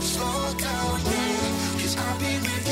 Slow down, yeah, cause I've been you.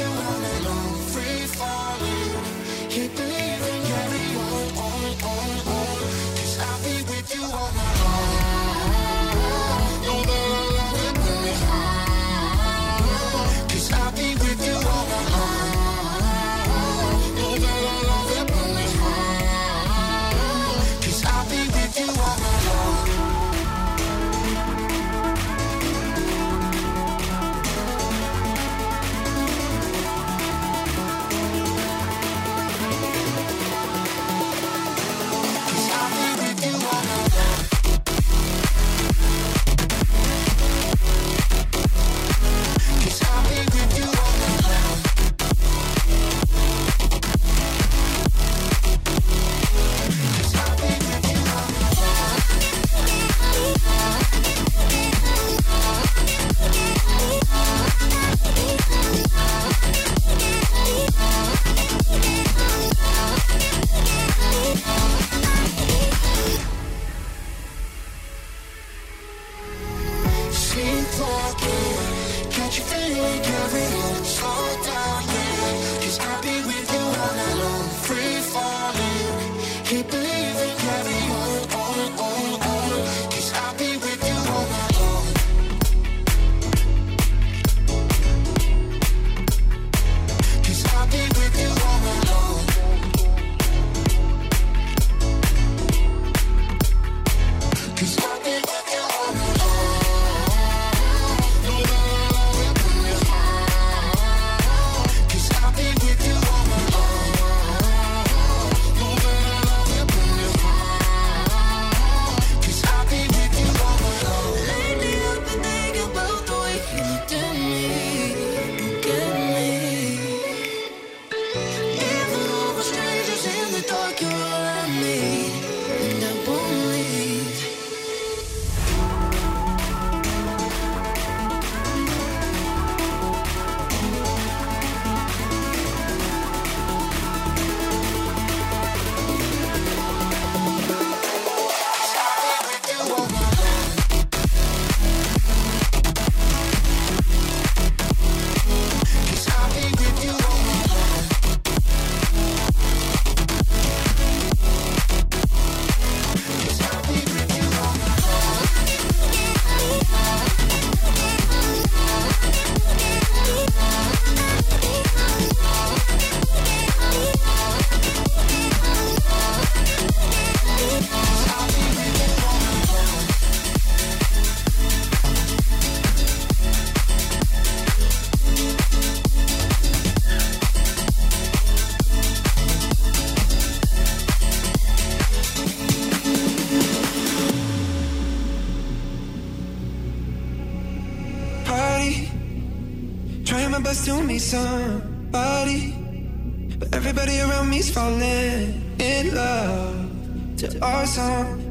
awesome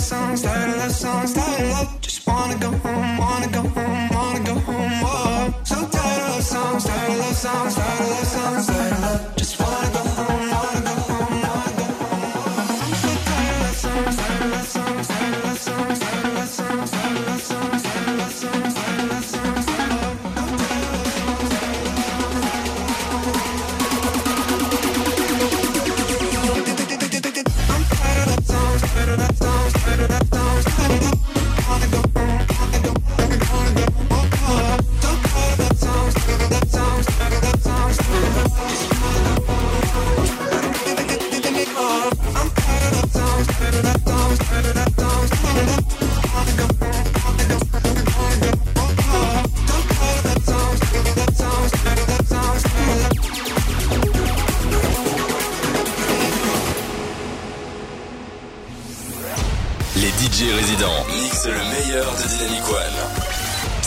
love song, start a love song, start of love. Just wanna go home, wanna go home, wanna go home. Oh, so tired of love song, start of love song, start of love song.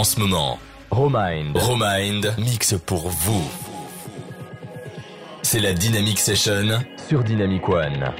en ce moment. Romind. Romind mixe pour vous. C'est la Dynamic Session sur Dynamic One.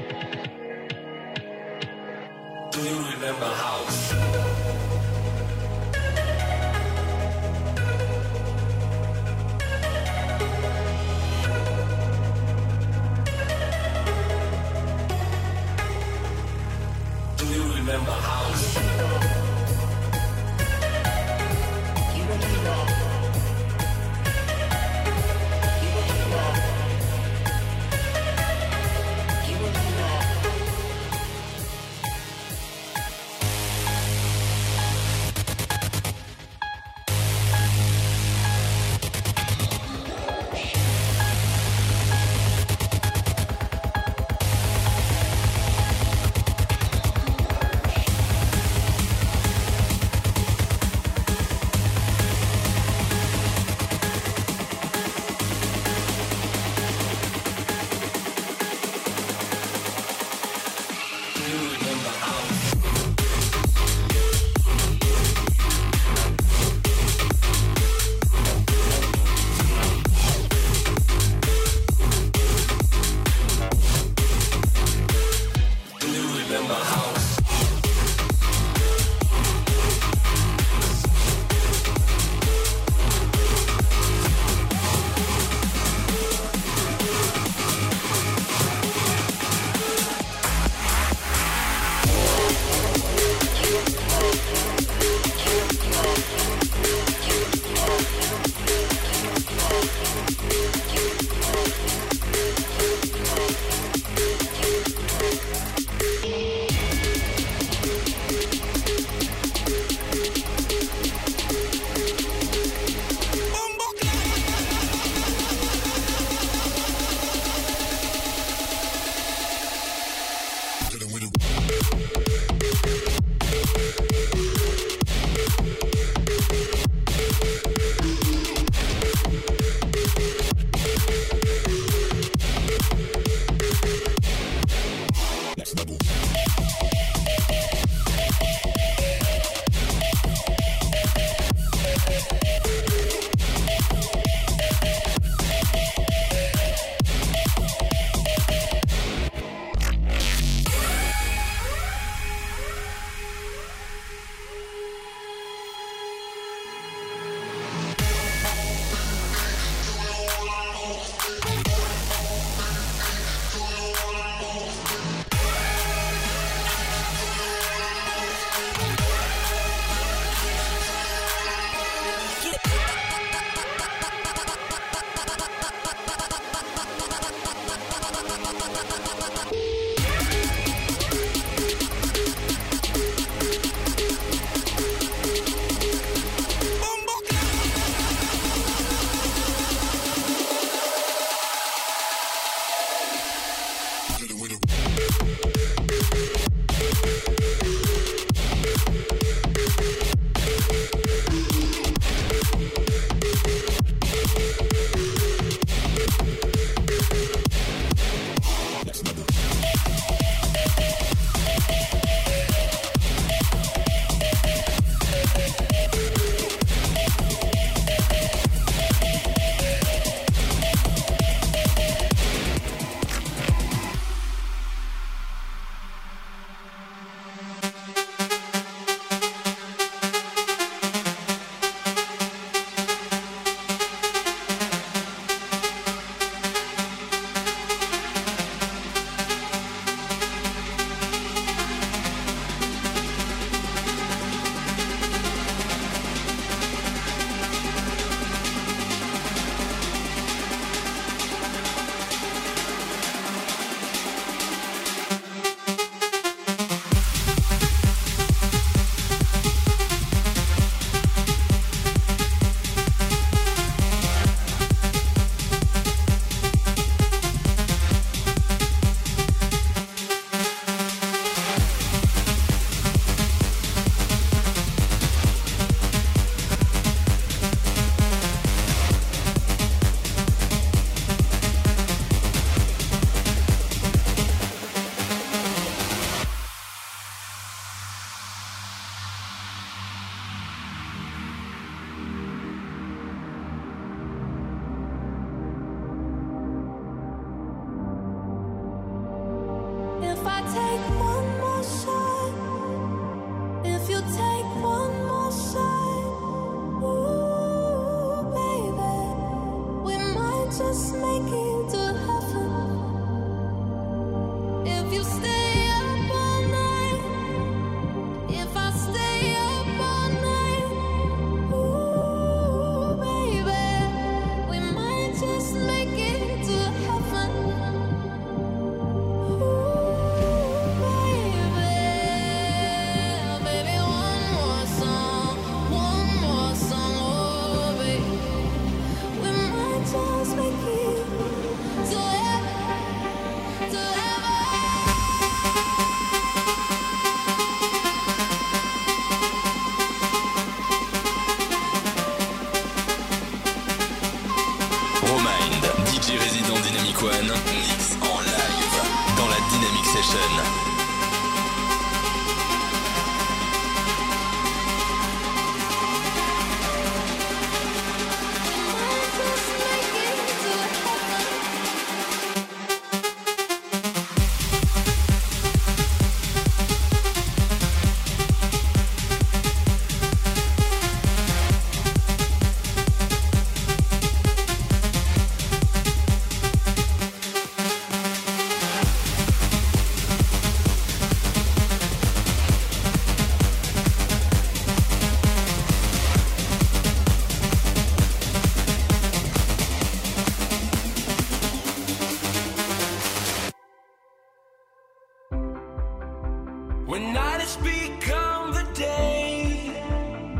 When night has become the day,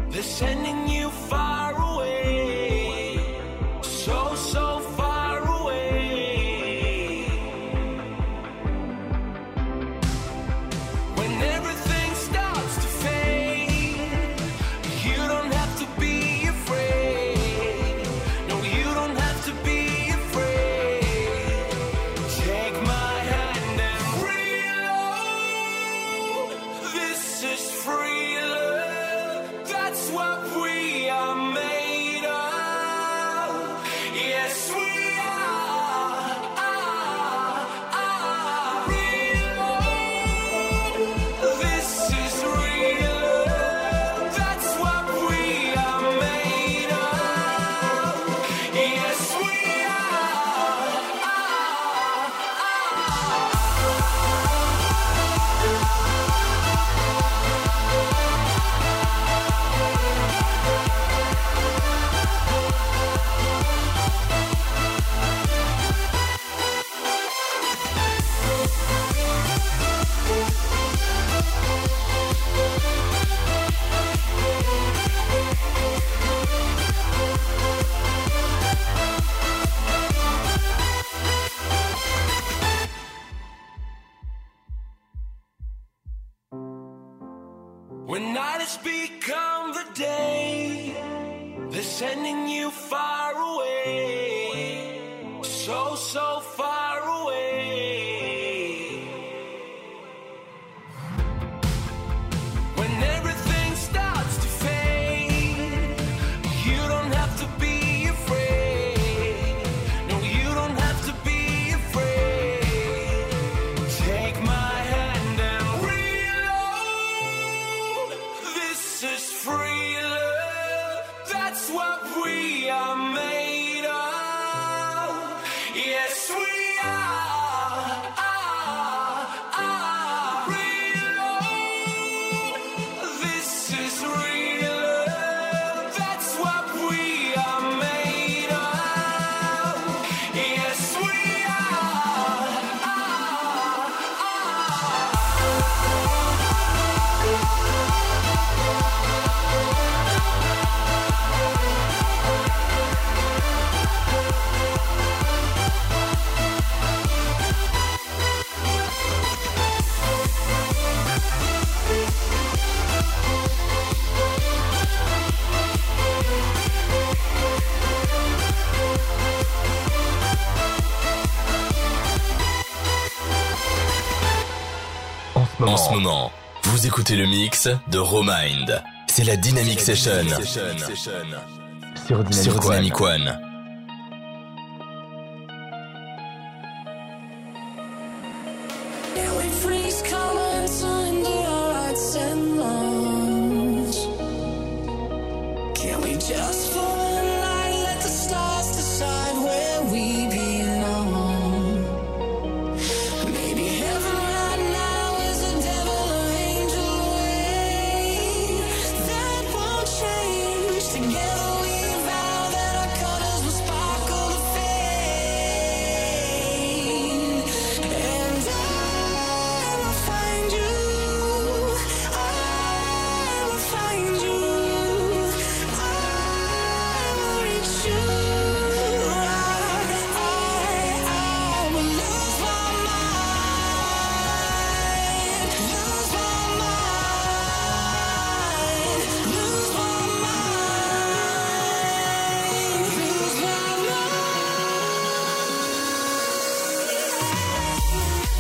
they're sending you far. what we are. En ce moment, vous écoutez le mix de Romind. C'est la Dynamic Session. Session. Sur Dynamic One.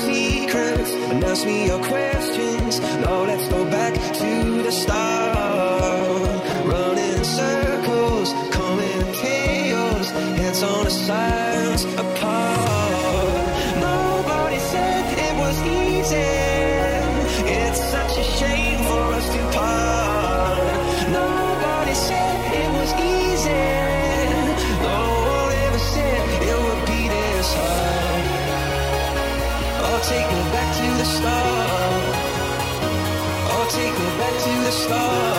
secrets, and ask me your questions. Now let's go back to the start. stars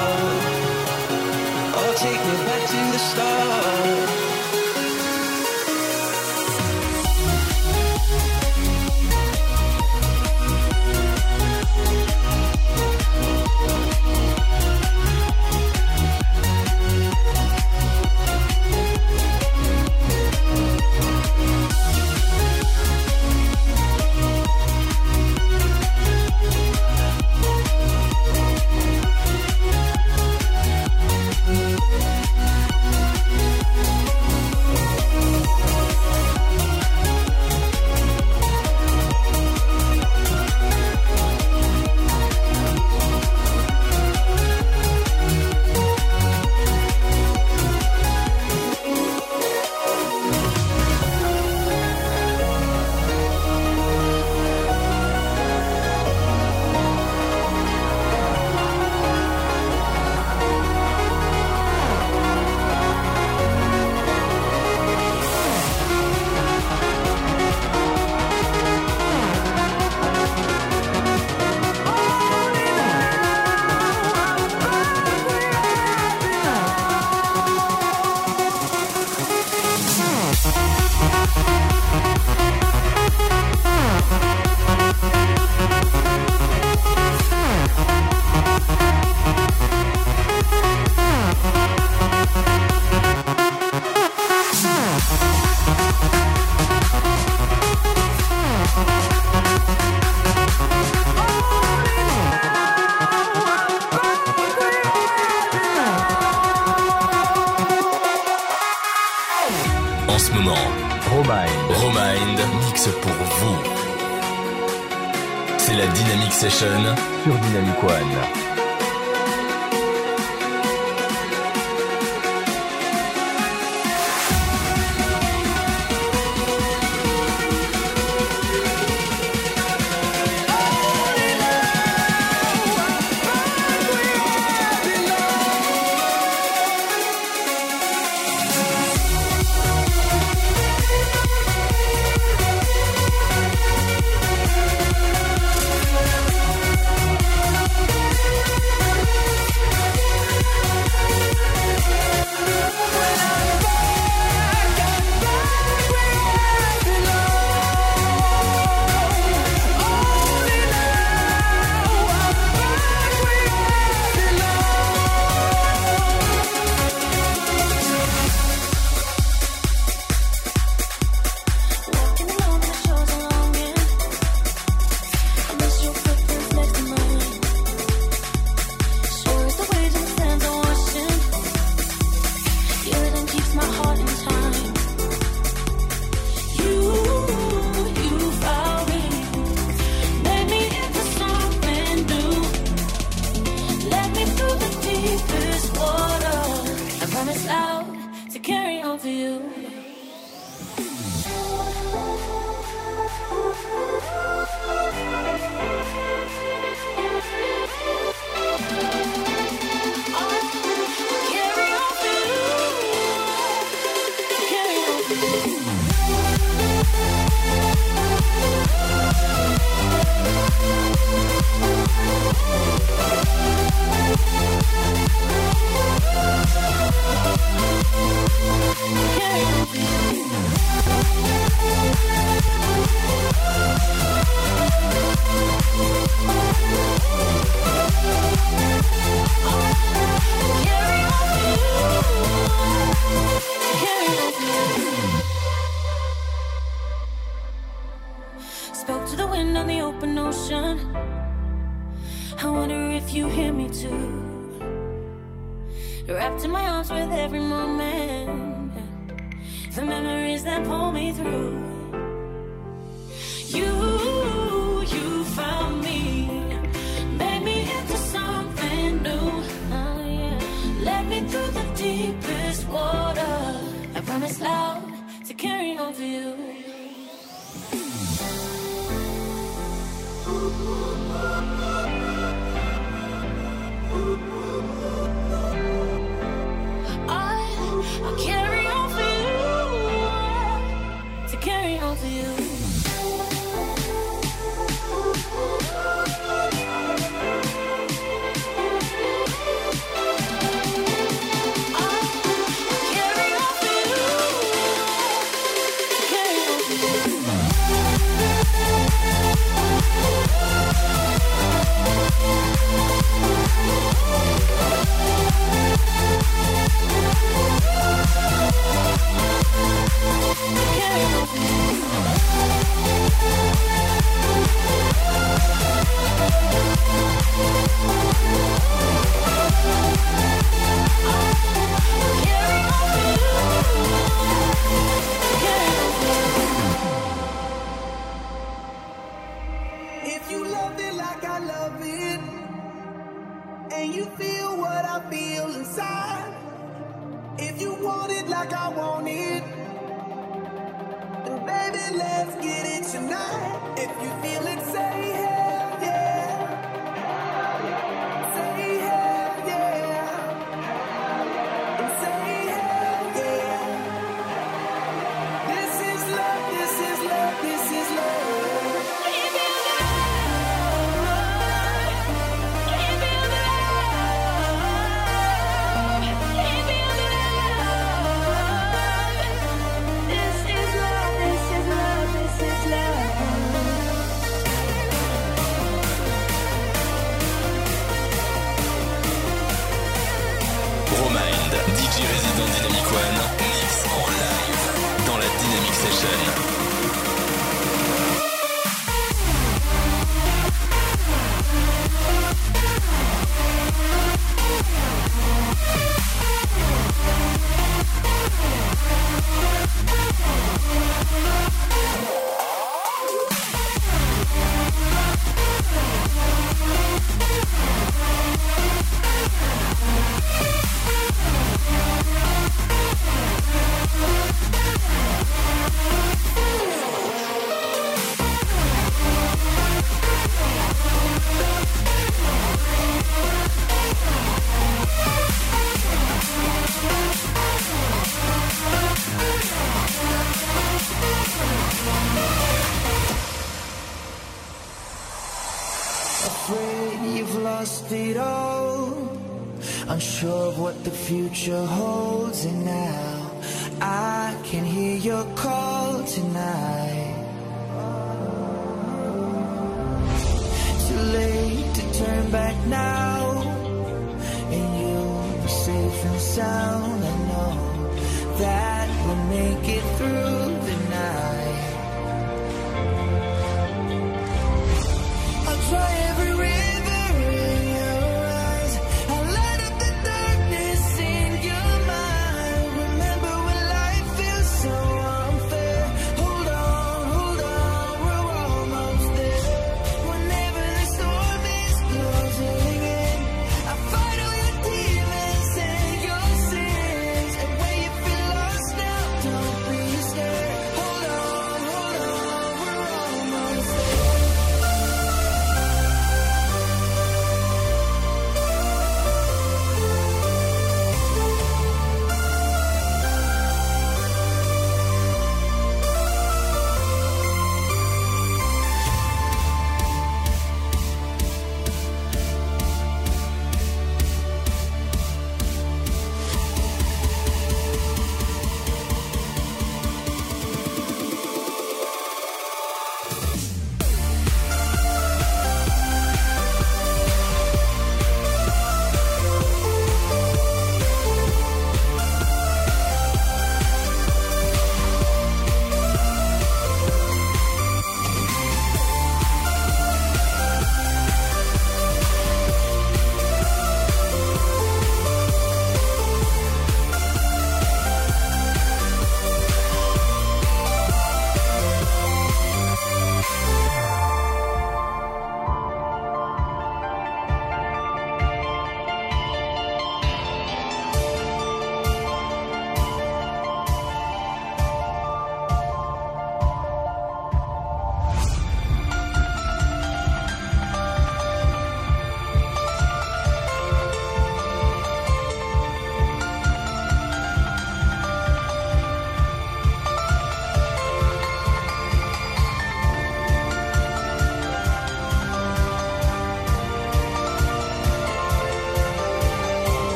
Dynamic Session sur Dynamic One. it like I want it. And baby, let's get it tonight. If you feel it, say it. say.